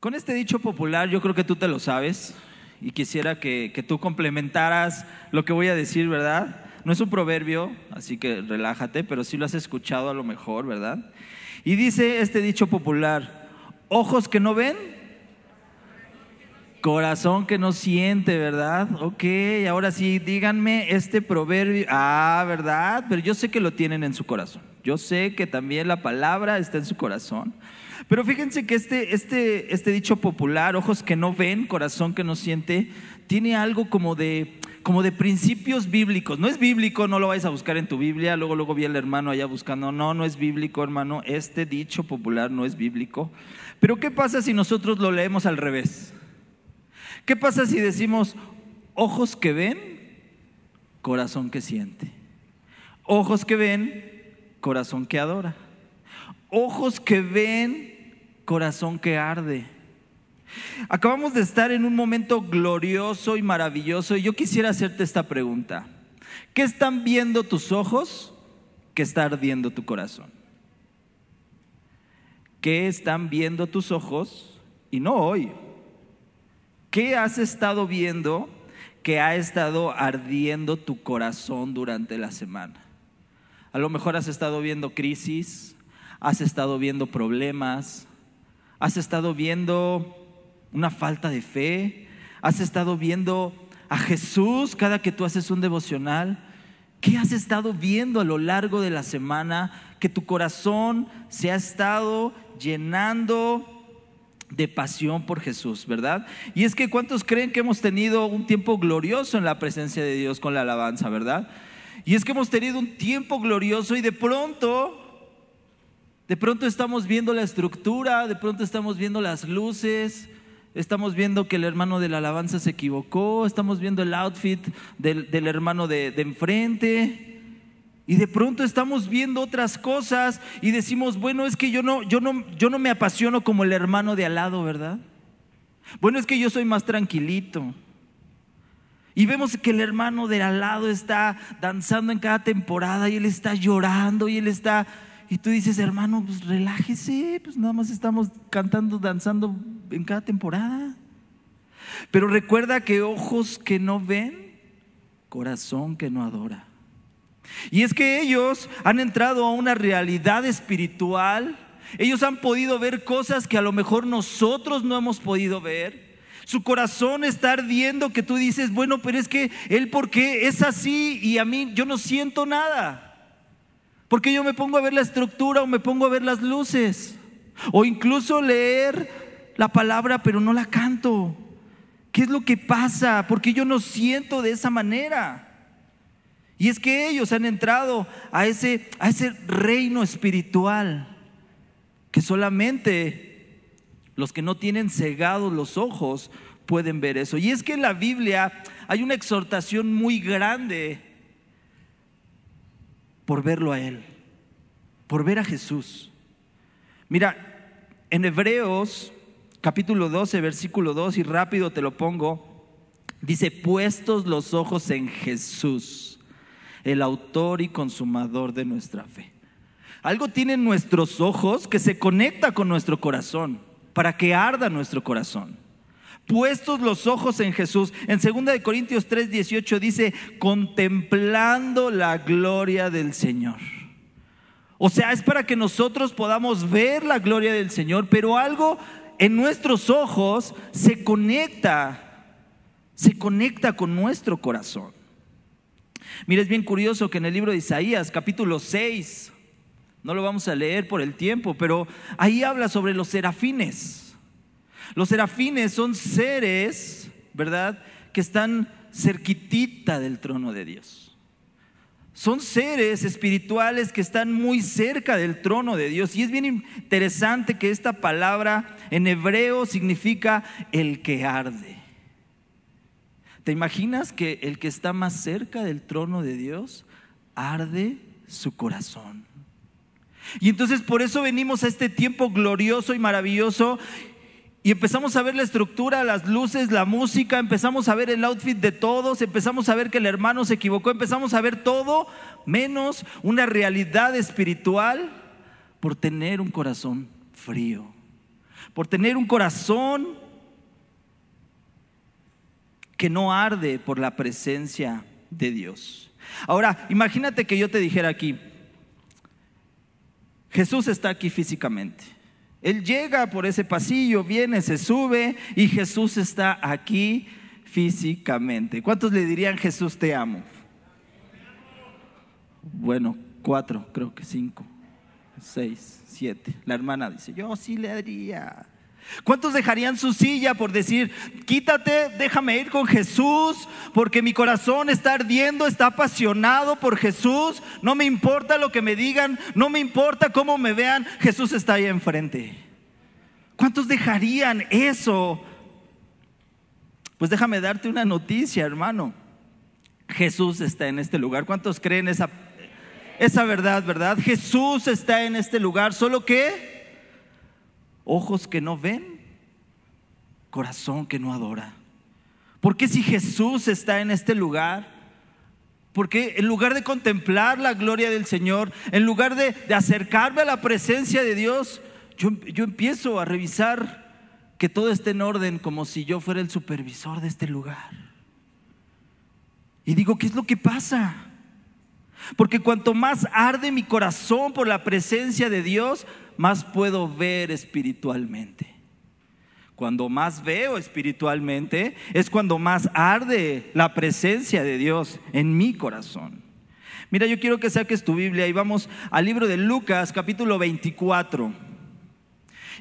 Con este dicho popular, yo creo que tú te lo sabes y quisiera que, que, tú complementaras lo que voy a decir, ¿verdad? No es un proverbio, así que relájate, pero sí lo has escuchado a lo mejor, ¿verdad? Y dice este dicho popular, ojos que no ven, corazón que no siente, ¿verdad? Ok, ahora sí, díganme este proverbio, ah, ¿verdad? Pero yo sé que lo tienen en su corazón, yo sé que también la palabra está en su corazón. Pero fíjense que este, este, este dicho popular, ojos que no ven, corazón que no siente, tiene algo como de, como de principios bíblicos. No es bíblico, no lo vais a buscar en tu Biblia. Luego, luego vi al hermano allá buscando. No, no es bíblico, hermano. Este dicho popular no es bíblico. Pero ¿qué pasa si nosotros lo leemos al revés? ¿Qué pasa si decimos ojos que ven, corazón que siente? Ojos que ven, corazón que adora. Ojos que ven, corazón que arde. Acabamos de estar en un momento glorioso y maravilloso y yo quisiera hacerte esta pregunta. ¿Qué están viendo tus ojos que está ardiendo tu corazón? ¿Qué están viendo tus ojos? Y no hoy. ¿Qué has estado viendo que ha estado ardiendo tu corazón durante la semana? A lo mejor has estado viendo crisis, has estado viendo problemas, has estado viendo una falta de fe, has estado viendo a Jesús cada que tú haces un devocional. ¿Qué has estado viendo a lo largo de la semana que tu corazón se ha estado llenando de pasión por Jesús, verdad? Y es que ¿cuántos creen que hemos tenido un tiempo glorioso en la presencia de Dios con la alabanza, verdad? Y es que hemos tenido un tiempo glorioso y de pronto de pronto estamos viendo la estructura, de pronto estamos viendo las luces, estamos viendo que el hermano de la alabanza se equivocó, estamos viendo el outfit del, hermano de, de enfrente. Y de pronto estamos viendo otras cosas y decimos, bueno, es que yo no, yo no, yo no me apasiono como el hermano de al lado, ¿verdad? Bueno, es que yo soy más tranquilito. Y vemos que el hermano de al lado está danzando en cada temporada y él está llorando y él está y tú dices, hermano, pues relájese, pues nada más estamos cantando, danzando en cada temporada. Pero recuerda que ojos que no ven, corazón que no adora. Y es que ellos han entrado a una realidad espiritual. Ellos han podido ver cosas que a lo mejor nosotros no hemos podido ver. Su corazón está ardiendo que tú dices, bueno, pero es que él porque es así y a mí yo no siento nada. Porque yo me pongo a ver la estructura o me pongo a ver las luces. O incluso leer la palabra pero no la canto. ¿Qué es lo que pasa? Porque yo no siento de esa manera. Y es que ellos han entrado a ese, a ese reino espiritual que solamente los que no tienen cegados los ojos pueden ver eso. Y es que en la Biblia hay una exhortación muy grande por verlo a Él, por ver a Jesús. Mira, en Hebreos capítulo 12, versículo 2, y rápido te lo pongo, dice, puestos los ojos en Jesús, el autor y consumador de nuestra fe. Algo tienen nuestros ojos que se conecta con nuestro corazón, para que arda nuestro corazón puestos los ojos en Jesús. En 2 Corintios 3, 18 dice, contemplando la gloria del Señor. O sea, es para que nosotros podamos ver la gloria del Señor, pero algo en nuestros ojos se conecta, se conecta con nuestro corazón. Mira, es bien curioso que en el libro de Isaías, capítulo 6, no lo vamos a leer por el tiempo, pero ahí habla sobre los serafines. Los serafines son seres, ¿verdad?, que están cerquitita del trono de Dios. Son seres espirituales que están muy cerca del trono de Dios. Y es bien interesante que esta palabra en hebreo significa el que arde. ¿Te imaginas que el que está más cerca del trono de Dios arde su corazón? Y entonces por eso venimos a este tiempo glorioso y maravilloso y empezamos a ver la estructura, las luces, la música, empezamos a ver el outfit de todos, empezamos a ver que el hermano se equivocó, empezamos a ver todo menos una realidad espiritual por tener un corazón frío, por tener un corazón que no arde por la presencia de Dios. Ahora, imagínate que yo te dijera aquí, Jesús está aquí físicamente. Él llega por ese pasillo, viene, se sube y Jesús está aquí físicamente. ¿Cuántos le dirían Jesús te amo? Bueno, cuatro, creo que cinco, seis, siete. La hermana dice, yo sí le haría. ¿Cuántos dejarían su silla por decir, quítate, déjame ir con Jesús, porque mi corazón está ardiendo, está apasionado por Jesús, no me importa lo que me digan, no me importa cómo me vean, Jesús está ahí enfrente? ¿Cuántos dejarían eso? Pues déjame darte una noticia, hermano. Jesús está en este lugar. ¿Cuántos creen esa, esa verdad, verdad? Jesús está en este lugar, solo que ojos que no ven, corazón que no adora. Porque si Jesús está en este lugar, porque en lugar de contemplar la gloria del Señor, en lugar de, acercarme a la presencia de Dios, yo, yo empiezo a revisar que todo esté en orden como si yo fuera el supervisor de este lugar. Y digo, ¿qué es lo que pasa? Porque cuanto más arde mi corazón por la presencia de Dios, más puedo ver espiritualmente. Cuando más veo espiritualmente es cuando más arde la presencia de Dios en mi corazón. Mira, yo quiero que saques tu Biblia y vamos al libro de Lucas capítulo 24.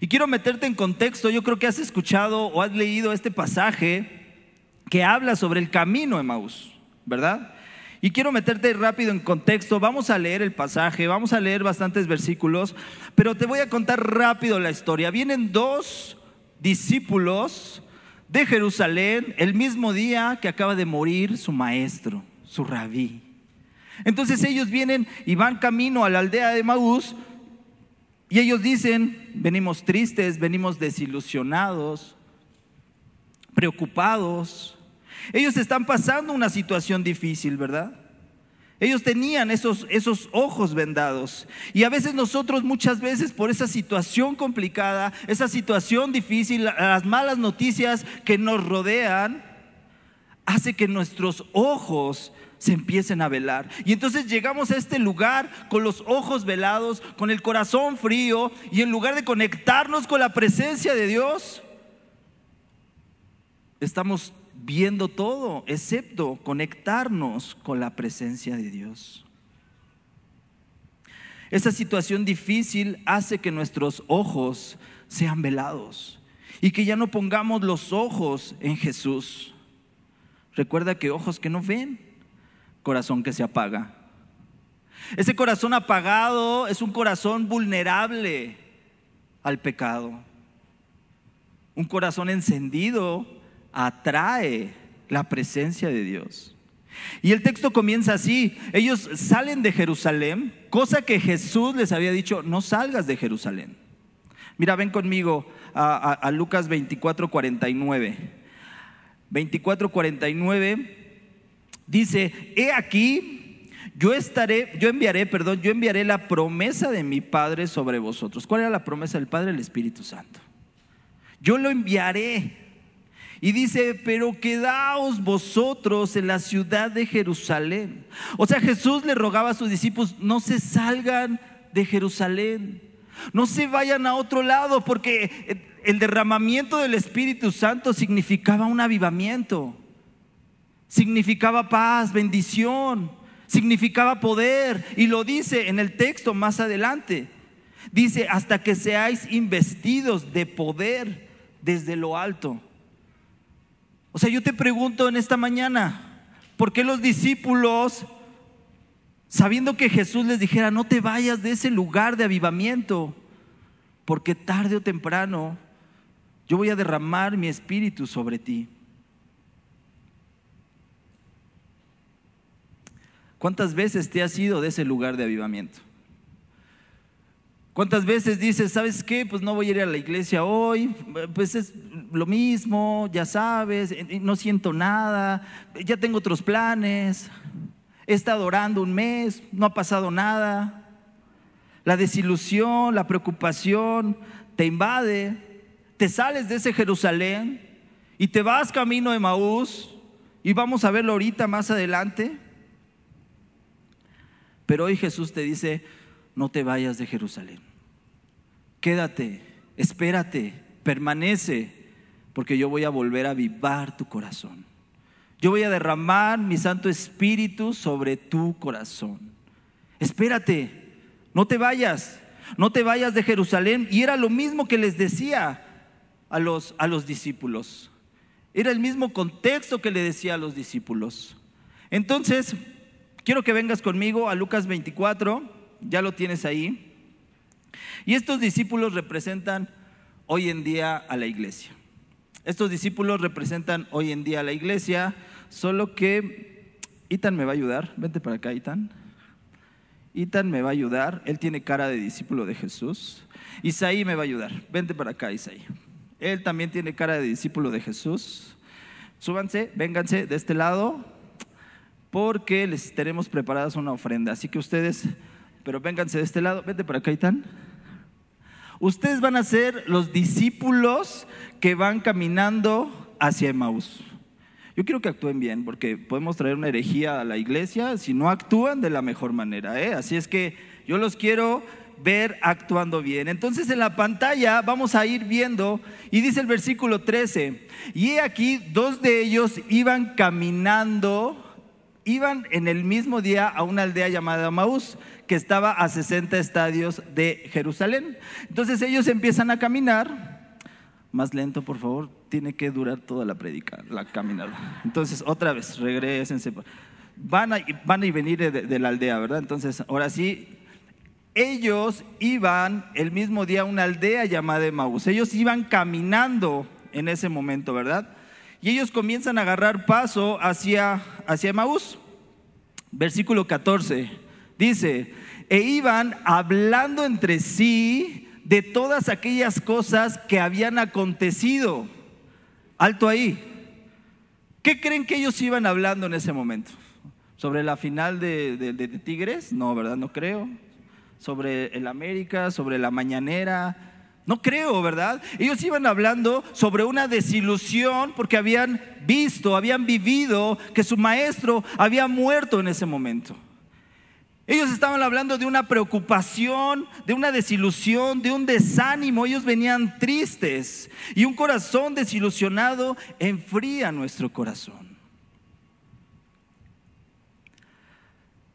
Y quiero meterte en contexto, yo creo que has escuchado o has leído este pasaje que habla sobre el camino de Maús, ¿verdad? Y quiero meterte rápido en contexto. Vamos a leer el pasaje, vamos a leer bastantes versículos, pero te voy a contar rápido la historia. Vienen dos discípulos de Jerusalén el mismo día que acaba de morir su maestro, su rabí. Entonces ellos vienen y van camino a la aldea de Maús y ellos dicen, venimos tristes, venimos desilusionados, preocupados, ellos están pasando una situación difícil, ¿verdad? Ellos tenían esos, esos ojos vendados. Y a veces nosotros muchas veces por esa situación complicada, esa situación difícil, las malas noticias que nos rodean, hace que nuestros ojos se empiecen a velar. Y entonces llegamos a este lugar con los ojos velados, con el corazón frío, y en lugar de conectarnos con la presencia de Dios, estamos viendo todo, excepto conectarnos con la presencia de Dios. Esa situación difícil hace que nuestros ojos sean velados y que ya no pongamos los ojos en Jesús. Recuerda que ojos que no ven, corazón que se apaga. Ese corazón apagado es un corazón vulnerable al pecado. Un corazón encendido atrae la presencia de Dios. Y el texto comienza así, ellos salen de Jerusalén, cosa que Jesús les había dicho, no salgas de Jerusalén. Mira, ven conmigo a, Lucas 24, 49. 24, 49 dice, he aquí, yo estaré, yo enviaré, perdón, yo enviaré la promesa de mi Padre sobre vosotros. ¿Cuál era la promesa del Padre? El Espíritu Santo. Yo lo enviaré y dice, pero quedaos vosotros en la ciudad de Jerusalén. O sea, Jesús le rogaba a sus discípulos, no se salgan de Jerusalén, no se vayan a otro lado, porque el derramamiento del Espíritu Santo significaba un avivamiento, significaba paz, bendición, significaba poder. Y lo dice en el texto más adelante. Dice, hasta que seáis investidos de poder desde lo alto. O sea, yo te pregunto en esta mañana, ¿por qué los discípulos, sabiendo que Jesús les dijera, no te vayas de ese lugar de avivamiento, porque tarde o temprano yo voy a derramar mi espíritu sobre ti? ¿Cuántas veces te has ido de ese lugar de avivamiento? ¿Cuántas veces dices, sabes qué? Pues no voy a ir a la iglesia hoy, pues es lo mismo, ya sabes, no siento nada, ya tengo otros planes, he estado orando un mes, no ha pasado nada. La desilusión, la preocupación te invade. te sales de ese Jerusalén y te vas camino de Maús y vamos a verlo ahorita más adelante. Pero hoy Jesús te dice, no te vayas de Jerusalén. Quédate, espérate, permanece, porque yo voy a volver a avivar tu corazón. Yo voy a derramar mi Santo Espíritu sobre tu corazón. Espérate, no te vayas, no te vayas de Jerusalén. Y era lo mismo que les decía a los, a los discípulos. Era el mismo contexto que le decía a los discípulos. Entonces, quiero que vengas conmigo a Lucas 24, ya lo tienes ahí. Y estos discípulos representan hoy en día a la iglesia. Estos discípulos representan hoy en día a la iglesia, solo que Itan me va a ayudar. Vente para acá, Itan. Itan me va a ayudar. Él tiene cara de discípulo de Jesús. Isaí me va a ayudar. Vente para acá, Isaí. Él también tiene cara de discípulo de Jesús. Súbanse, vénganse de este lado, porque les tenemos preparadas una ofrenda. Así que ustedes, pero vénganse de este lado. Vente para acá, Itán. Ustedes van a ser los discípulos que van caminando hacia Emmaus. Yo quiero que actúen bien, porque podemos traer una herejía a la iglesia si no actúan de la mejor manera. ¿eh? Así es que yo los quiero ver actuando bien. Entonces en la pantalla vamos a ir viendo, y dice el versículo 13, y aquí dos de ellos iban caminando, iban en el mismo día a una aldea llamada Maús, que estaba a 60 estadios de Jerusalén. Entonces ellos empiezan a caminar, más lento por favor, tiene que durar toda la predica, la caminada. Entonces otra vez, regresense. Van a, van a venir de, de la aldea, ¿verdad? Entonces ahora sí, ellos iban el mismo día a una aldea llamada Emaús. Ellos iban caminando en ese momento, ¿verdad? Y ellos comienzan a agarrar paso hacia, hacia Emaús. Versículo 14 dice, e iban hablando entre sí de todas aquellas cosas que habían acontecido. Alto ahí. ¿Qué creen que ellos iban hablando en ese momento? ¿Sobre la final de, de Tigres? No, ¿verdad? No creo sobre el América, sobre la mañanera. No creo, ¿verdad? Ellos iban hablando sobre una desilusión porque habían visto, habían vivido que su maestro había muerto en ese momento. Ellos estaban hablando de una preocupación, de una desilusión, de un desánimo. Ellos venían tristes. Y un corazón desilusionado enfría nuestro corazón.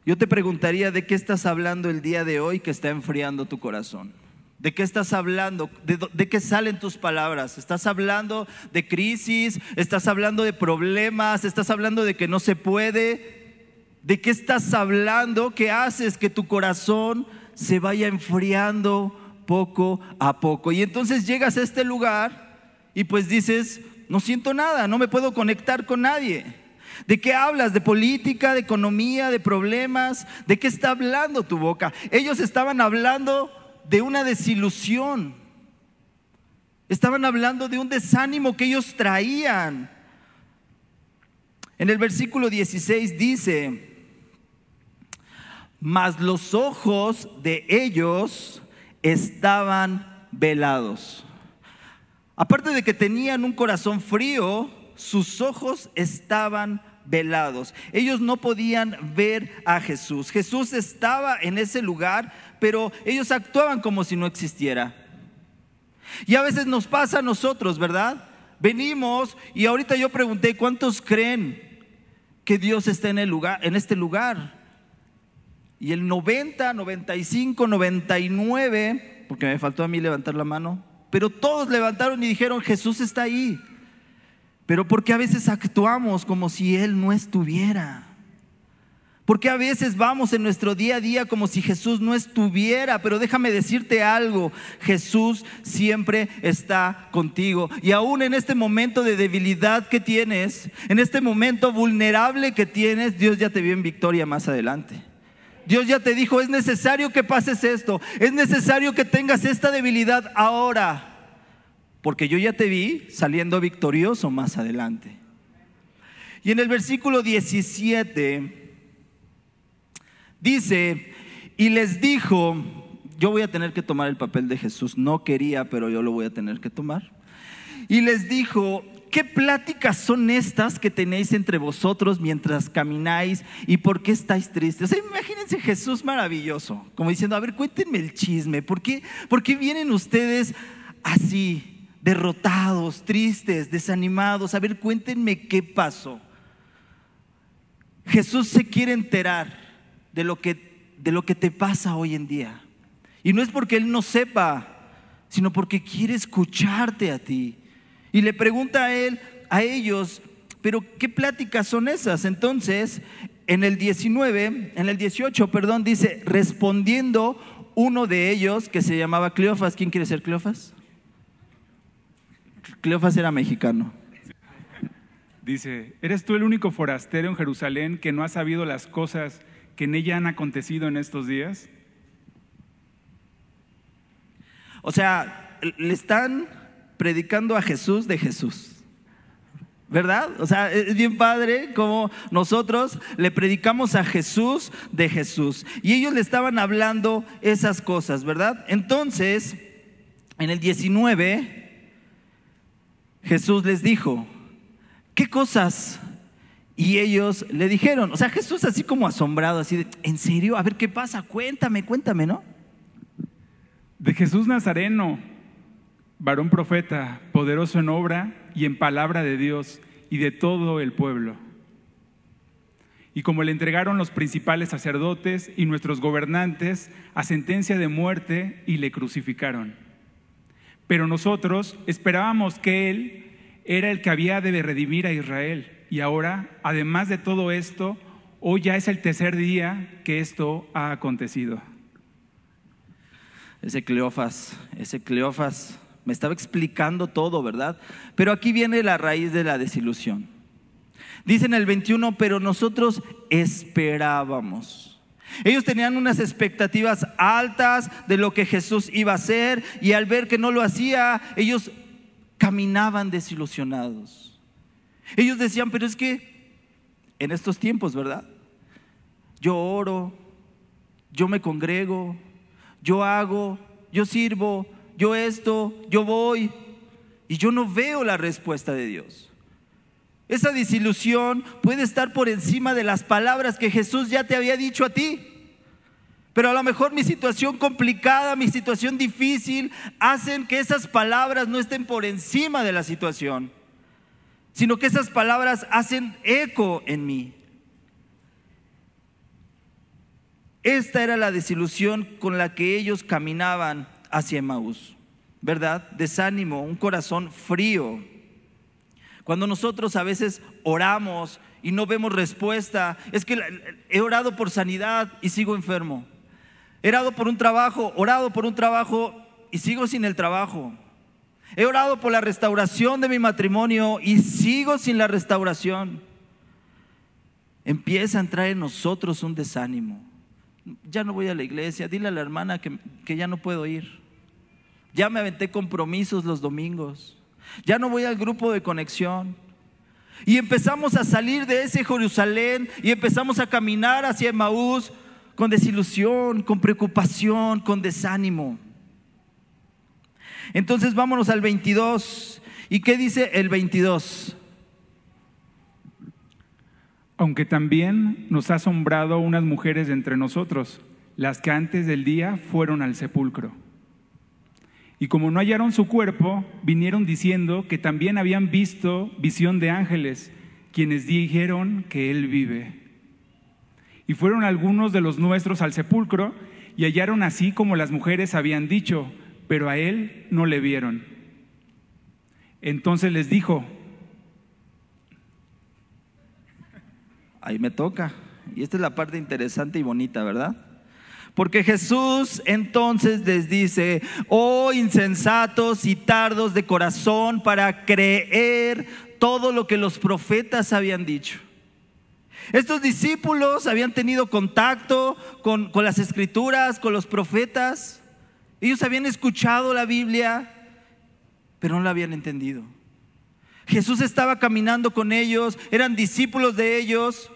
Yo te preguntaría de qué estás hablando el día de hoy que está enfriando tu corazón. ¿De qué estás hablando? ¿De, qué salen tus palabras? ¿Estás hablando de crisis? ¿Estás hablando de problemas? ¿Estás hablando de que no se puede? ¿De qué estás hablando? ¿Qué haces que tu corazón se vaya enfriando poco a poco? Y entonces llegas a este lugar y pues dices, no siento nada, no me puedo conectar con nadie. ¿De qué hablas? ¿De política, de economía, de problemas? ¿De qué está hablando tu boca? Ellos estaban hablando de una desilusión. Estaban hablando de un desánimo que ellos traían. En el versículo 16 dice, mas los ojos de ellos estaban velados. Aparte de que tenían un corazón frío, sus ojos estaban velados. Ellos no podían ver a Jesús. Jesús estaba en ese lugar, pero ellos actuaban como si no existiera. Y a veces nos pasa a nosotros, ¿verdad? Venimos y ahorita yo pregunté, ¿cuántos creen que Dios está en el lugar en este lugar? Y el 90, 95, 99, porque me faltó a mí levantar la mano, pero todos levantaron y dijeron, Jesús está ahí. Pero porque a veces actuamos como si Él no estuviera. Porque a veces vamos en nuestro día a día como si Jesús no estuviera, pero déjame decirte algo, Jesús siempre está contigo. Y aún en este momento de debilidad que tienes, en este momento vulnerable que tienes, Dios ya te vio en victoria más adelante. Dios ya te dijo, es necesario que pases esto, es necesario que tengas esta debilidad ahora porque yo ya te vi saliendo victorioso más adelante. Y en el versículo 17 dice, y les dijo, yo voy a tener que tomar el papel de Jesús, no quería, pero yo lo voy a tener que tomar. y les dijo, ¿qué pláticas son estas que tenéis entre vosotros mientras camináis y por qué estáis tristes? O sea, imagínense Jesús maravilloso, como diciendo, a ver, cuéntenme el chisme, ¿por qué, por qué vienen ustedes así, derrotados, tristes, desanimados? A ver, cuéntenme qué pasó. Jesús se quiere enterar de lo que, de lo que te pasa hoy en día. Y no es porque Él no sepa, sino porque quiere escucharte a ti. Y le pregunta a Él, a ellos, pero ¿qué pláticas son esas? Entonces, en el 19, en el 18, perdón, dice, respondiendo uno de ellos que se llamaba Cleofas. ¿Quién quiere ser Cleofas? Cleofas era mexicano. Dice, ¿eres tú el único forastero en Jerusalén que no ha sabido las cosas que en ella han acontecido en estos días? O sea, le están predicando a Jesús de Jesús. ¿Verdad? O sea, es bien padre como nosotros le predicamos a Jesús de Jesús. Y ellos le estaban hablando esas cosas, ¿verdad? Entonces, en el 19, Jesús les dijo, ¿qué cosas? Y ellos le dijeron, o sea, Jesús así como asombrado, así de, ¿en serio? A ver qué pasa, cuéntame, cuéntame, ¿no? De Jesús Nazareno, varón profeta, poderoso en obra y en palabra de Dios y de todo el pueblo. Y como le entregaron los principales sacerdotes y nuestros gobernantes a sentencia de muerte y le crucificaron. Pero nosotros esperábamos que Él era el que había de redimir a Israel. Y ahora, además de todo esto, hoy ya es el tercer día que esto ha acontecido. Ese Cleofas, ese Cleofas me estaba explicando todo, ¿verdad? Pero aquí viene la raíz de la desilusión. Dice en el 21, pero nosotros esperábamos. Ellos tenían unas expectativas altas de lo que Jesús iba a hacer y al ver que no lo hacía, ellos caminaban desilusionados. Ellos decían, pero es que en estos tiempos, ¿verdad? Yo oro, yo me congrego, yo hago, yo sirvo, yo esto, yo voy, y yo no veo la respuesta de Dios. Esa desilusión puede estar por encima de las palabras que Jesús ya te había dicho a ti. Pero a lo mejor mi situación complicada, mi situación difícil, hacen que esas palabras no estén por encima de la situación, sino que esas palabras hacen eco en mí. Esta era la desilusión con la que ellos caminaban hacia Emaús, ¿verdad? Desánimo, un corazón frío. Cuando nosotros a veces oramos y no vemos respuesta, es que he orado por sanidad y sigo enfermo. He orado por un trabajo, orado por un trabajo y sigo sin el trabajo. He orado por la restauración de mi matrimonio y sigo sin la restauración. Empieza a entrar en nosotros un desánimo. Ya no voy a la iglesia, dile a la hermana que, que ya no puedo ir. Ya me aventé compromisos los domingos. Ya no voy al grupo de conexión. Y empezamos a salir de ese Jerusalén y empezamos a caminar hacia Emaús con desilusión, con preocupación, con desánimo. Entonces vámonos al 22. ¿Y qué dice el 22? Aunque también nos ha asombrado unas mujeres entre nosotros, las que antes del día fueron al sepulcro. Y como no hallaron su cuerpo, vinieron diciendo que también habían visto visión de ángeles, quienes dijeron que Él vive. Y fueron algunos de los nuestros al sepulcro y hallaron así como las mujeres habían dicho, pero a él no le vieron. Entonces les dijo, ahí me toca. Y esta es la parte interesante y bonita, ¿verdad? Porque Jesús entonces les dice, oh insensatos y tardos de corazón para creer todo lo que los profetas habían dicho. Estos discípulos habían tenido contacto con, las escrituras, con los profetas. Ellos habían escuchado la Biblia, pero no la habían entendido. Jesús estaba caminando con ellos, eran discípulos de ellos,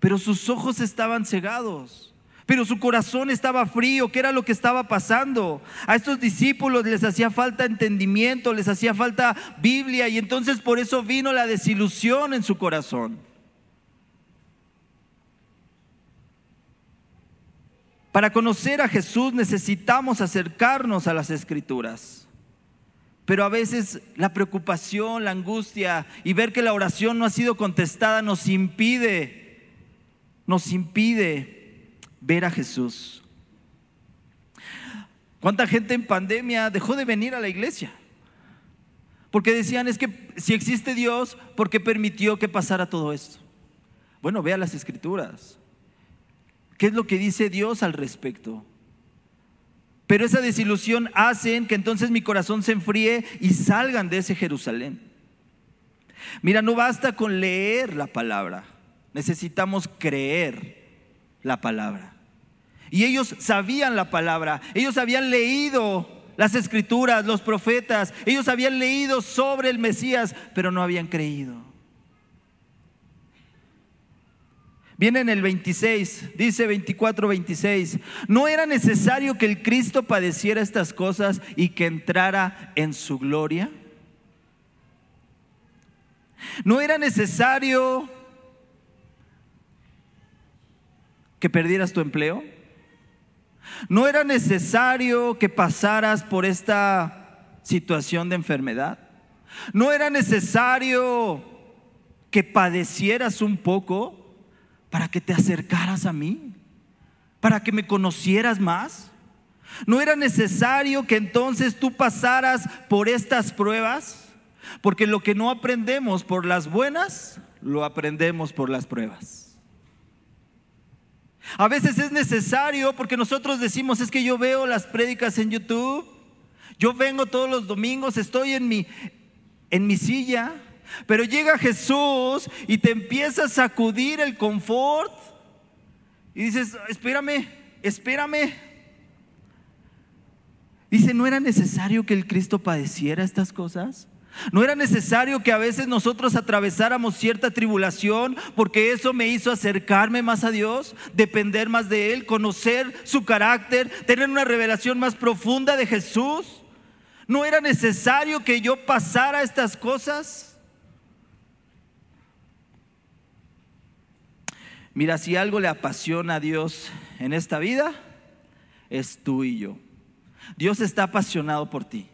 pero sus ojos estaban cegados. Pero su corazón estaba frío. ¿Qué era lo que estaba pasando? A estos discípulos les hacía falta entendimiento, les hacía falta Biblia y entonces por eso vino la desilusión en su corazón. Para conocer a Jesús necesitamos acercarnos a las escrituras. Pero a veces la preocupación, la angustia y ver que la oración no ha sido contestada nos impide, nos impide ver a Jesús. ¿Cuánta gente en pandemia dejó de venir a la iglesia? Porque decían, es que si existe Dios, ¿por qué permitió que pasara todo esto? Bueno, vea las escrituras. ¿Qué es lo que dice Dios al respecto? Pero esa desilusión hacen que entonces mi corazón se enfríe y salgan de ese Jerusalén. Mira, no basta con leer la palabra, necesitamos creer la palabra. Y ellos sabían la palabra, ellos habían leído las escrituras, los profetas, ellos habían leído sobre el Mesías, pero no habían creído. Viene en el 26, dice 24, 26. No era necesario que el Cristo padeciera estas cosas y que entrara en su gloria. No era necesario que perdieras tu empleo. No era necesario que pasaras por esta situación de enfermedad. No era necesario que padecieras un poco para que te acercaras a mí, para que me conocieras más. ¿No era necesario que entonces tú pasaras por estas pruebas? Porque lo que no aprendemos por las buenas, lo aprendemos por las pruebas. A veces es necesario porque nosotros decimos, es que yo veo las prédicas en YouTube, yo vengo todos los domingos, estoy en mi, en mi silla, pero llega Jesús y te empieza a sacudir el confort y dices, espérame, espérame. Dice, ¿no era necesario que el Cristo padeciera estas cosas? ¿No era necesario que a veces nosotros atravesáramos cierta tribulación porque eso me hizo acercarme más a Dios, depender más de Él, conocer su carácter, tener una revelación más profunda de Jesús? ¿No era necesario que yo pasara estas cosas? Mira, si algo le apasiona a Dios en esta vida, es tú y yo. Dios está apasionado por ti.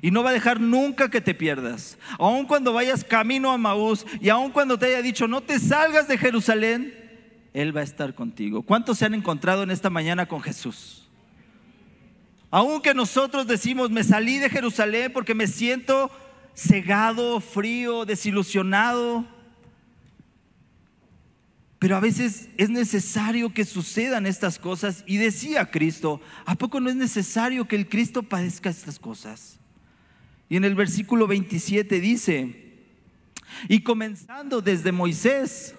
Y no va a dejar nunca que te pierdas. Aun cuando vayas camino a Maús y aun cuando te haya dicho no te salgas de Jerusalén, Él va a estar contigo. ¿Cuántos se han encontrado en esta mañana con Jesús? Aunque nosotros decimos me salí de Jerusalén porque me siento cegado, frío, desilusionado. Pero a veces es necesario que sucedan estas cosas. Y decía Cristo, ¿a poco no es necesario que el Cristo padezca estas cosas? Y en el versículo 27 dice, y comenzando desde Moisés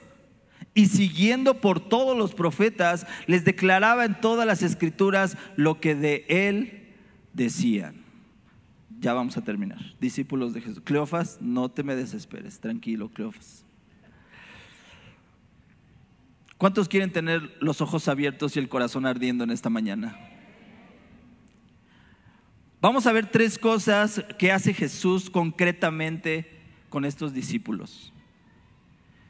y siguiendo por todos los profetas, les declaraba en todas las escrituras lo que de él decían. Ya vamos a terminar. Discípulos de Jesús. Cleofas, no te me desesperes. Tranquilo, Cleofas. ¿Cuántos quieren tener los ojos abiertos y el corazón ardiendo en esta mañana? Vamos a ver tres cosas que hace Jesús concretamente con estos discípulos.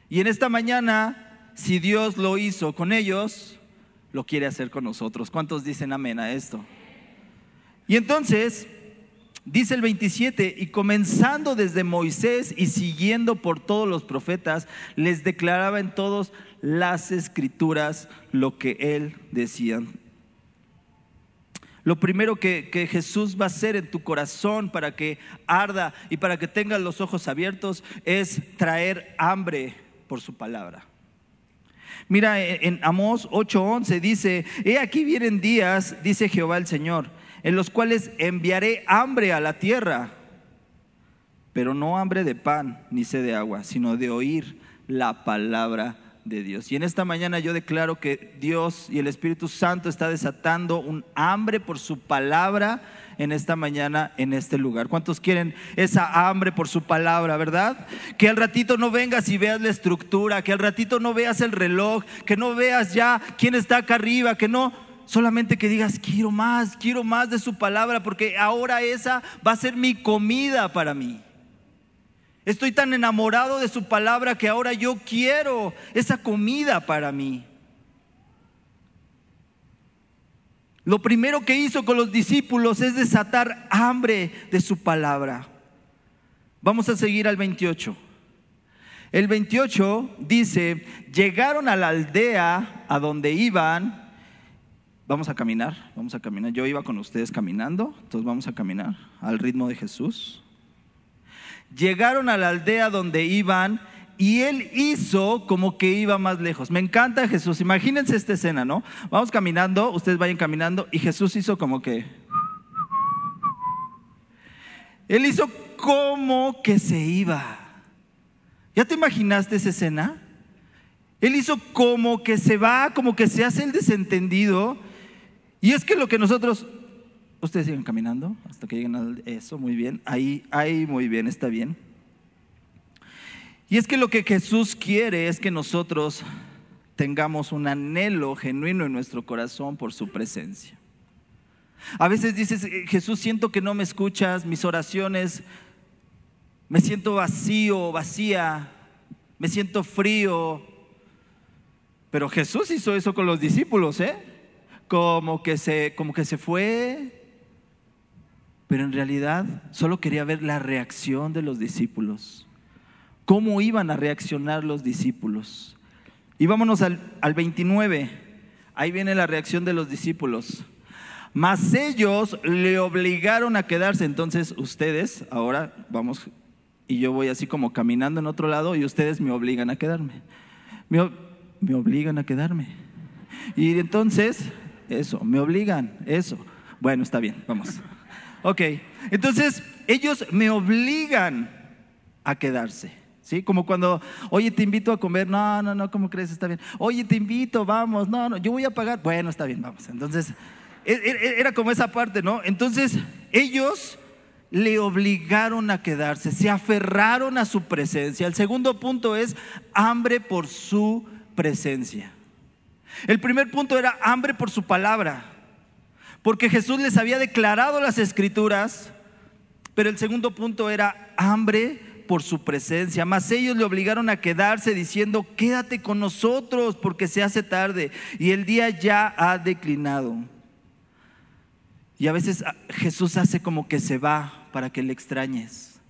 Y en esta mañana, si Dios lo hizo con ellos, lo quiere hacer con nosotros. ¿Cuántos dicen amén a esto? Y entonces, Dice el 27, y comenzando desde Moisés y siguiendo por todos los profetas, les declaraba en todos las escrituras lo que él decía. Lo primero que, Jesús va a hacer en tu corazón para que arda y para que tengas los ojos abiertos es traer hambre por su palabra. Mira, en Amós 8:11 dice, he aquí vienen días, dice Jehová el Señor en los cuales enviaré hambre a la tierra, pero no hambre de pan ni sed de agua, sino de oír la palabra de Dios. Y en esta mañana yo declaro que Dios y el Espíritu Santo está desatando un hambre por su palabra en esta mañana, en este lugar. ¿Cuántos quieren esa hambre por su palabra, verdad? Que al ratito no vengas y veas la estructura, que al ratito no veas el reloj, que no veas ya quién está acá arriba, que no, solamente que digas, quiero más, quiero más de su palabra, porque ahora esa va a ser mi comida para mí. Estoy tan enamorado de su palabra que ahora yo quiero esa comida para mí. Lo primero que hizo con los discípulos es desatar hambre de su palabra. Vamos a seguir al 28. El 28 dice, llegaron a la aldea a donde iban, vamos a caminar, vamos a caminar. Yo iba con ustedes caminando, entonces vamos a caminar al ritmo de Jesús. Llegaron a la aldea donde iban y él hizo como que iba más lejos. Me encanta Jesús. Imagínense esta escena, ¿no? Vamos caminando, ustedes vayan caminando y Jesús hizo como que... Él hizo como que se iba. ¿Ya te imaginaste esa escena? Él hizo como que se va, como que se hace el desentendido. Y es que lo que nosotros Ustedes siguen caminando hasta que lleguen a eso, muy bien. Ahí, ahí, muy bien, está bien. Y es que lo que Jesús quiere es que nosotros tengamos un anhelo genuino en nuestro corazón por su presencia. A veces dices, eh, Jesús, siento que no me escuchas, mis oraciones, me siento vacío, vacía, me siento frío. Pero Jesús hizo eso con los discípulos, ¿eh? Como que se, como que se fue, pero en realidad solo quería ver la reacción de los discípulos. ¿Cómo iban a reaccionar los discípulos? Y vámonos al, 29. Ahí viene la reacción de los discípulos. Mas ellos le obligaron a quedarse. Entonces ustedes, ahora vamos, y yo voy así como caminando en otro lado y ustedes me obligan a quedarme. Me, me obligan a quedarme. Y entonces, eso, me obligan, eso. Bueno, está bien, vamos. Ok, entonces ellos me obligan a quedarse. ¿Sí? Como cuando, oye, te invito a comer, no, no, no, ¿cómo crees? Está bien. Oye, te invito, vamos, no, no, yo voy a pagar, bueno, está bien, vamos. Entonces, e, e, e, era como esa parte, ¿no? Entonces, ellos le obligaron a quedarse, se aferraron a su presencia. El segundo punto es hambre por su presencia. El primer punto era hambre por su palabra porque Jesús les había declarado las escrituras, pero el segundo punto era hambre por su presencia. Mas ellos le obligaron a quedarse diciendo, quédate con nosotros porque se hace tarde y el día ya ha declinado. Y a veces ah, Jesús hace como que se va para que le extrañes,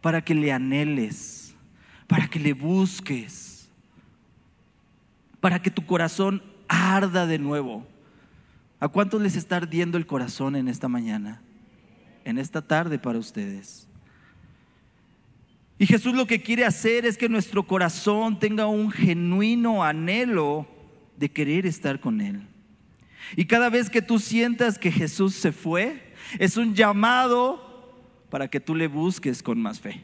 para que le anheles, para que le busques, para que tu corazón arda de nuevo. ¿A cuántos les está ardiendo el corazón en esta mañana? En esta tarde para ustedes. Y Jesús lo que quiere hacer es que nuestro corazón tenga un genuino anhelo de querer estar con Él. Y cada vez que tú sientas que Jesús se fue, es un llamado para que tú le busques con más fe.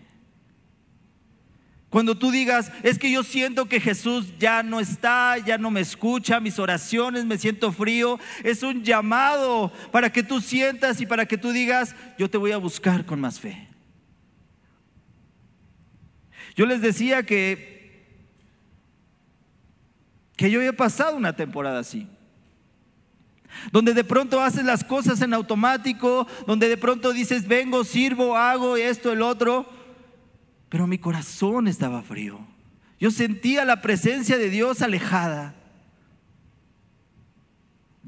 Cuando tú digas, es que yo siento que Jesús ya no está, ya no me escucha, mis oraciones, me siento frío, es un llamado para que tú sientas y para que tú digas, yo te voy a buscar con más fe. Yo les decía que, que yo había pasado una temporada así donde de pronto haces las cosas en automático, donde de pronto dices, vengo, sirvo, hago esto, el otro, pero mi corazón estaba frío. Yo sentía la presencia de Dios alejada.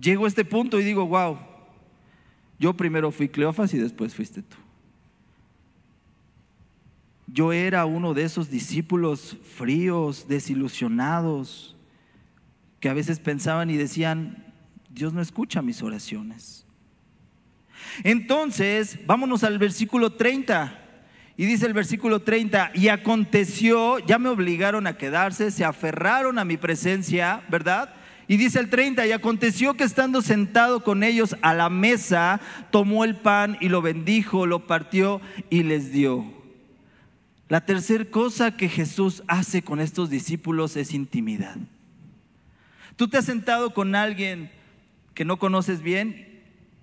Llego a este punto y digo, wow, yo primero fui Cleofas y después fuiste tú. Yo era uno de esos discípulos fríos, desilusionados, que a veces pensaban y decían, Dios no escucha mis oraciones. Entonces, vámonos al versículo 30. Y dice el versículo 30, y aconteció, ya me obligaron a quedarse, se aferraron a mi presencia, ¿verdad? Y dice el 30, y aconteció que estando sentado con ellos a la mesa, tomó el pan y lo bendijo, lo partió y les dio. La tercera cosa que Jesús hace con estos discípulos es intimidad. Tú te has sentado con alguien que no conoces bien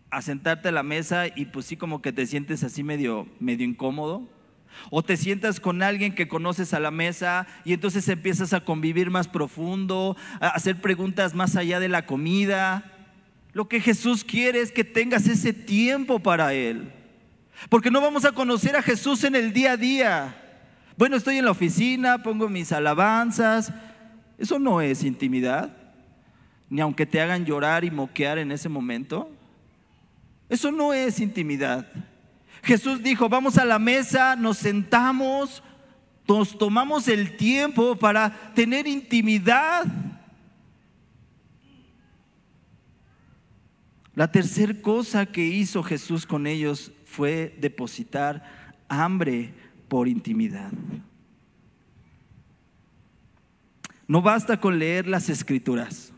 a sentarte a la mesa y pues sí como que te sientes así medio, medio incómodo. O te sientas con alguien que conoces a la mesa y entonces empiezas a convivir más profundo, a hacer preguntas más allá de la comida. Lo que Jesús quiere es que tengas ese tiempo para Él. Porque no vamos a conocer a Jesús en el día a día. Bueno, estoy en la oficina, pongo mis alabanzas. Eso no es intimidad. Ni aunque te hagan llorar y moquear en ese momento. Eso no es intimidad. Jesús dijo, vamos a la mesa, nos sentamos, nos tomamos el tiempo para tener intimidad. La tercera cosa que hizo Jesús con ellos fue depositar hambre por intimidad. No basta con leer las escrituras.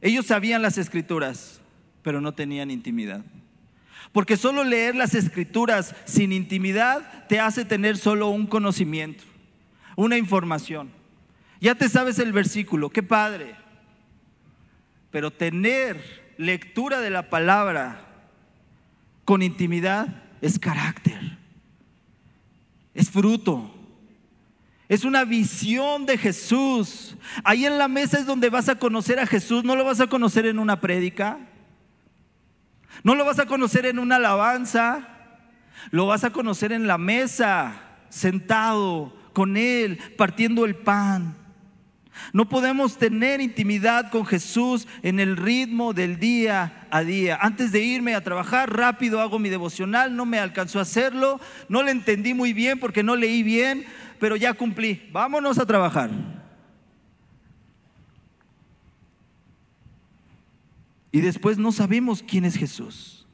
Ellos sabían las escrituras, pero no tenían intimidad. Porque solo leer las escrituras sin intimidad te hace tener solo un conocimiento, una información. Ya te sabes el versículo, qué padre. Pero tener lectura de la palabra con intimidad es carácter, es fruto, es una visión de Jesús. Ahí en la mesa es donde vas a conocer a Jesús, no lo vas a conocer en una prédica, no lo vas a conocer en una alabanza, lo vas a conocer en la mesa, sentado con Él, partiendo el pan. No podemos tener intimidad con Jesús en el ritmo del día a día. Antes de irme a trabajar, rápido hago mi devocional, no me alcanzó a hacerlo, no le entendí muy bien porque no leí bien, pero ya cumplí. Vámonos a trabajar. Y después no sabemos quién es Jesús.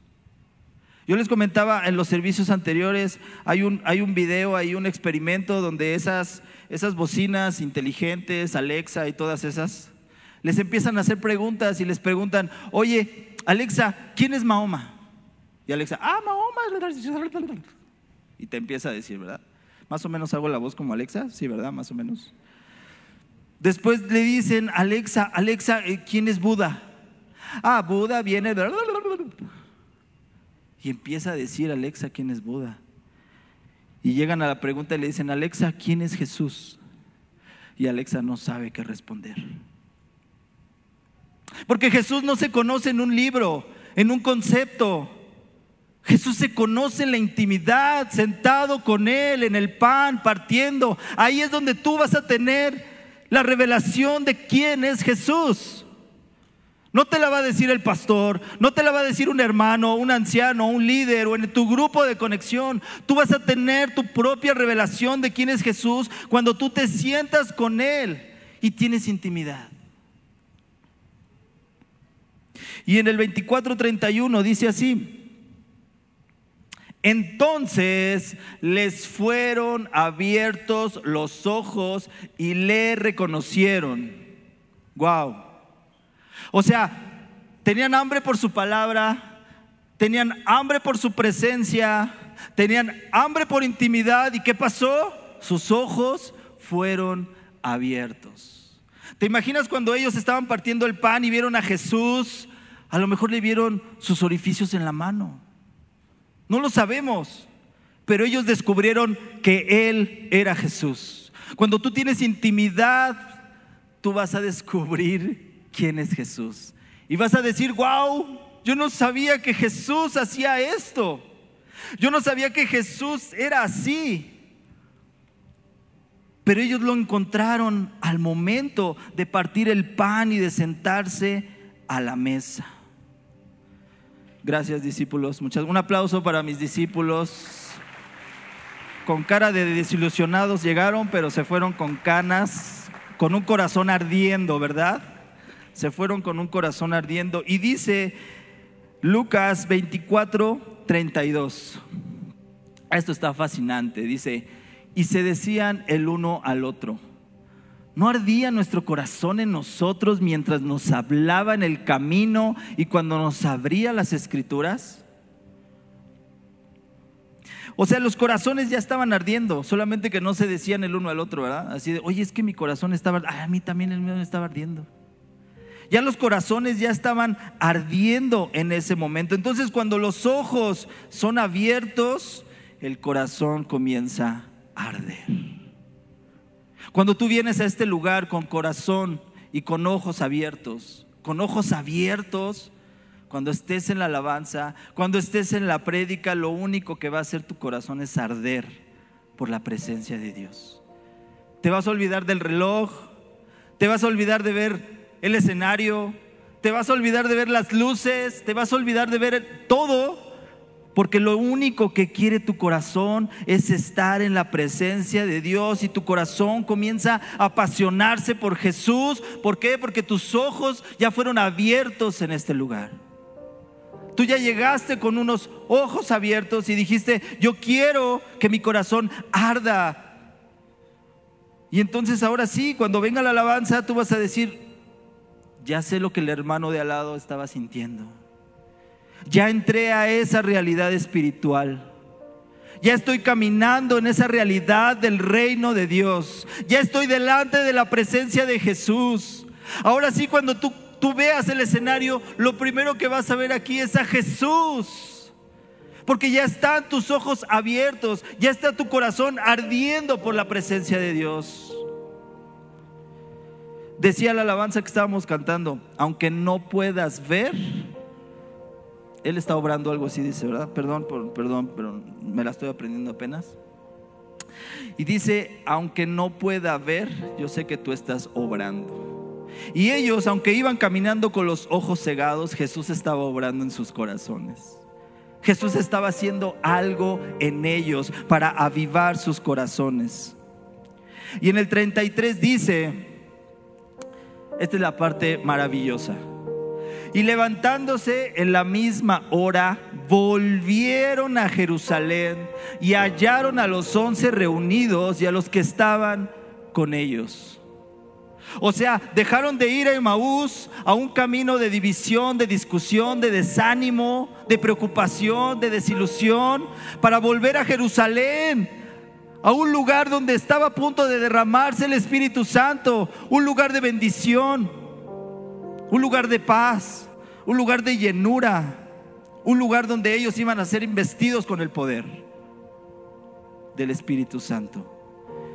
Yo les comentaba en los servicios anteriores, hay un, hay un video, hay un experimento donde esas, esas bocinas inteligentes, Alexa y todas esas, les empiezan a hacer preguntas y les preguntan, oye, Alexa, ¿quién es Mahoma? Y Alexa, ah, Mahoma. Y te empieza a decir, ¿verdad? Más o menos hago la voz como Alexa, sí, ¿verdad? Más o menos. Después le dicen, Alexa, Alexa, eh, ¿quién es Buda? Ah, Buda viene. Y empieza a decir Alexa quién es Buda. Y llegan a la pregunta y le dicen, Alexa, ¿quién es Jesús? Y Alexa no sabe qué responder. Porque Jesús no se conoce en un libro, en un concepto. Jesús se conoce en la intimidad, sentado con Él, en el pan, partiendo. Ahí es donde tú vas a tener la revelación de quién es Jesús. No te la va a decir el pastor, no te la va a decir un hermano, un anciano, un líder o en tu grupo de conexión. Tú vas a tener tu propia revelación de quién es Jesús cuando tú te sientas con Él y tienes intimidad. Y en el 24:31 dice así, entonces les fueron abiertos los ojos y le reconocieron. Wow. O sea, tenían hambre por su palabra, tenían hambre por su presencia, tenían hambre por intimidad. ¿Y qué pasó? Sus ojos fueron abiertos. ¿Te imaginas cuando ellos estaban partiendo el pan y vieron a Jesús? A lo mejor le vieron sus orificios en la mano. No lo sabemos, pero ellos descubrieron que Él era Jesús. Cuando tú tienes intimidad, tú vas a descubrir quién es Jesús. Y vas a decir, wow, yo no sabía que Jesús hacía esto. Yo no sabía que Jesús era así. Pero ellos lo encontraron al momento de partir el pan y de sentarse a la mesa. Gracias discípulos. Muchas, un aplauso para mis discípulos. Con cara de desilusionados llegaron, pero se fueron con canas, con un corazón ardiendo, ¿verdad? Se fueron con un corazón ardiendo. Y dice Lucas 24, 32. Esto está fascinante. Dice, y se decían el uno al otro. ¿No ardía nuestro corazón en nosotros mientras nos hablaba en el camino y cuando nos abría las escrituras? O sea, los corazones ya estaban ardiendo, solamente que no se decían el uno al otro, ¿verdad? Así de, oye, es que mi corazón estaba, ay, a mí también el mío estaba ardiendo. Ya los corazones ya estaban ardiendo en ese momento. Entonces, cuando los ojos son abiertos, el corazón comienza a arder. Cuando tú vienes a este lugar con corazón y con ojos abiertos, con ojos abiertos, cuando estés en la alabanza, cuando estés en la prédica, lo único que va a hacer tu corazón es arder por la presencia de Dios. Te vas a olvidar del reloj, te vas a olvidar de ver el escenario, te vas a olvidar de ver las luces, te vas a olvidar de ver todo, porque lo único que quiere tu corazón es estar en la presencia de Dios y tu corazón comienza a apasionarse por Jesús. ¿Por qué? Porque tus ojos ya fueron abiertos en este lugar. Tú ya llegaste con unos ojos abiertos y dijiste, yo quiero que mi corazón arda. Y entonces ahora sí, cuando venga la alabanza, tú vas a decir, ya sé lo que el hermano de al lado estaba sintiendo. Ya entré a esa realidad espiritual. Ya estoy caminando en esa realidad del reino de Dios. Ya estoy delante de la presencia de Jesús. Ahora sí, cuando tú tú veas el escenario, lo primero que vas a ver aquí es a Jesús. Porque ya están tus ojos abiertos, ya está tu corazón ardiendo por la presencia de Dios. Decía la alabanza que estábamos cantando, aunque no puedas ver, Él está obrando algo así, dice, ¿verdad? Perdón, perdón, pero me la estoy aprendiendo apenas. Y dice, aunque no pueda ver, yo sé que tú estás obrando. Y ellos, aunque iban caminando con los ojos cegados, Jesús estaba obrando en sus corazones. Jesús estaba haciendo algo en ellos para avivar sus corazones. Y en el 33 dice, esta es la parte maravillosa. Y levantándose en la misma hora, volvieron a Jerusalén y hallaron a los once reunidos y a los que estaban con ellos o sea, dejaron de ir a Emaús a un camino de división, de discusión, de desánimo, de preocupación, de desilusión, para volver a Jerusalén, a un lugar donde estaba a punto de derramarse el Espíritu Santo, un lugar de bendición, un lugar de paz, un lugar de llenura, un lugar donde ellos iban a ser investidos con el poder del Espíritu Santo.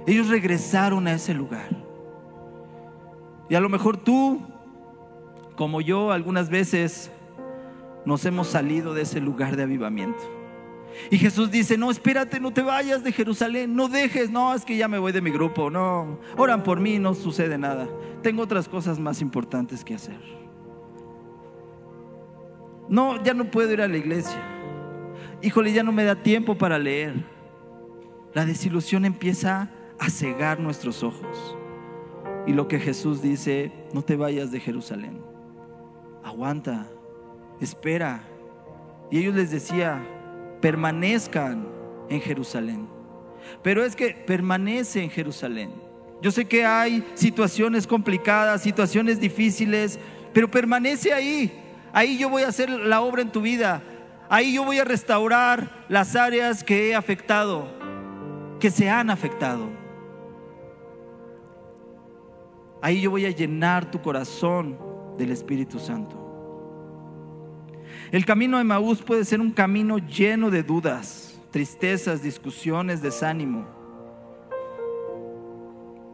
Ellos regresaron a ese lugar. Y a lo mejor tú, como yo, algunas veces nos hemos salido de ese lugar de avivamiento. Y Jesús dice, no, espérate, no te vayas de Jerusalén, no dejes, no, es que ya me voy de mi grupo, no, oran por mí, no sucede nada. Tengo otras cosas más importantes que hacer. No, ya no puedo ir a la iglesia. Híjole, ya no me da tiempo para leer. La desilusión empieza a cegar nuestros ojos. Y lo que Jesús dice, no te vayas de Jerusalén. Aguanta, espera. Y ellos les decía, permanezcan en Jerusalén. Pero es que permanece en Jerusalén. Yo sé que hay situaciones complicadas, situaciones difíciles, pero permanece ahí. Ahí yo voy a hacer la obra en tu vida. Ahí yo voy a restaurar las áreas que he afectado, que se han afectado. Ahí yo voy a llenar tu corazón del Espíritu Santo. El camino de Maús puede ser un camino lleno de dudas, tristezas, discusiones, desánimo,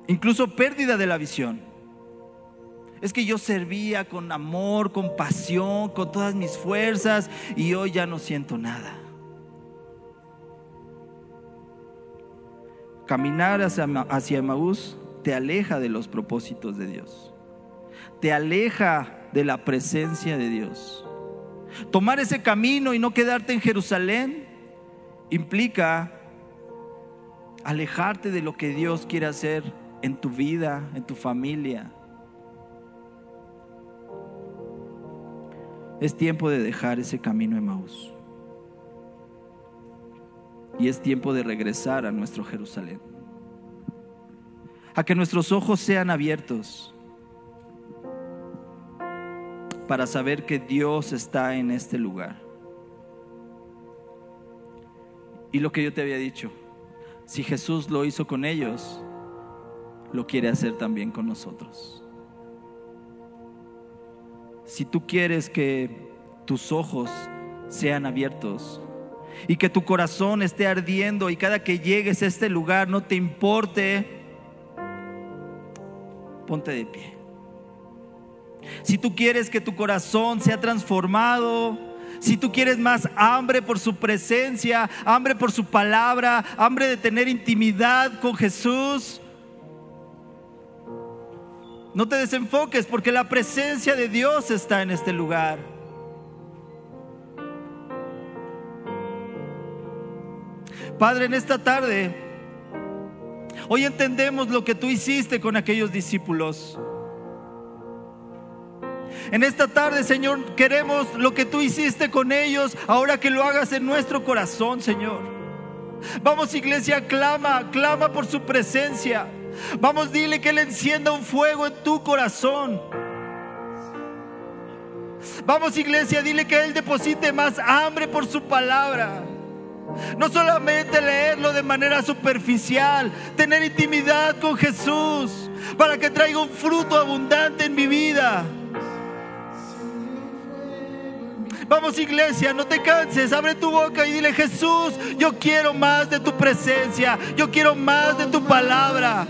incluso pérdida de la visión. Es que yo servía con amor, con pasión, con todas mis fuerzas y hoy ya no siento nada. Caminar hacia, hacia Maús te aleja de los propósitos de Dios. Te aleja de la presencia de Dios. Tomar ese camino y no quedarte en Jerusalén implica alejarte de lo que Dios quiere hacer en tu vida, en tu familia. Es tiempo de dejar ese camino de Maús. Y es tiempo de regresar a nuestro Jerusalén a que nuestros ojos sean abiertos para saber que Dios está en este lugar. Y lo que yo te había dicho, si Jesús lo hizo con ellos, lo quiere hacer también con nosotros. Si tú quieres que tus ojos sean abiertos y que tu corazón esté ardiendo y cada que llegues a este lugar no te importe, ponte de pie. Si tú quieres que tu corazón sea transformado, si tú quieres más hambre por su presencia, hambre por su palabra, hambre de tener intimidad con Jesús, no te desenfoques porque la presencia de Dios está en este lugar. Padre, en esta tarde, hoy entendemos lo que tú hiciste con aquellos discípulos. En esta tarde, Señor, queremos lo que tú hiciste con ellos, ahora que lo hagas en nuestro corazón, Señor. Vamos, iglesia, clama, clama por su presencia. Vamos, dile que Él encienda un fuego en tu corazón. Vamos, iglesia, dile que Él deposite más hambre por su palabra. No solamente leerlo de manera superficial, tener intimidad con Jesús para que traiga un fruto abundante en mi vida. Vamos iglesia, no te canses, abre tu boca y dile Jesús, yo quiero más de tu presencia, yo quiero más de tu palabra.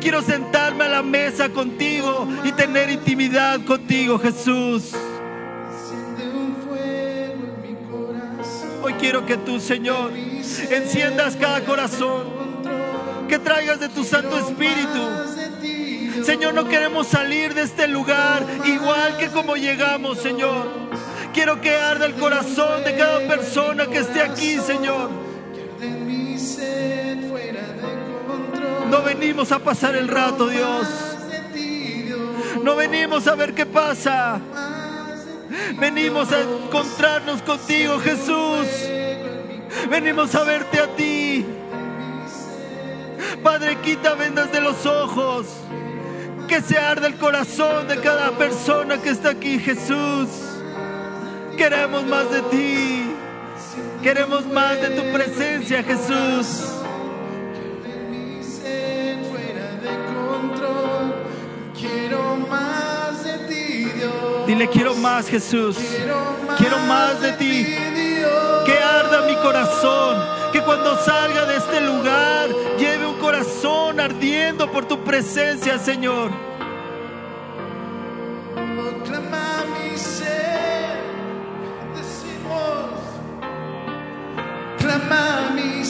Quiero sentarme a la mesa contigo y tener intimidad contigo, Jesús. Hoy quiero que tú, Señor, enciendas cada corazón, que traigas de tu Santo Espíritu. Señor, no queremos salir de este lugar igual que como llegamos, Señor. Quiero que arda el corazón de cada persona que esté aquí, Señor. No venimos a pasar el rato, Dios. No venimos a ver qué pasa. Venimos a encontrarnos contigo, Jesús. Venimos a verte a ti. Padre, quita vendas de los ojos. Que se arde el corazón de cada persona que está aquí, Jesús. Queremos más de ti. Queremos más de tu presencia, Jesús. Dile, quiero más, Jesús. Quiero más de ti. Que arda mi corazón. Que cuando salga de este lugar lleve un corazón ardiendo por tu presencia, Señor. amar-me,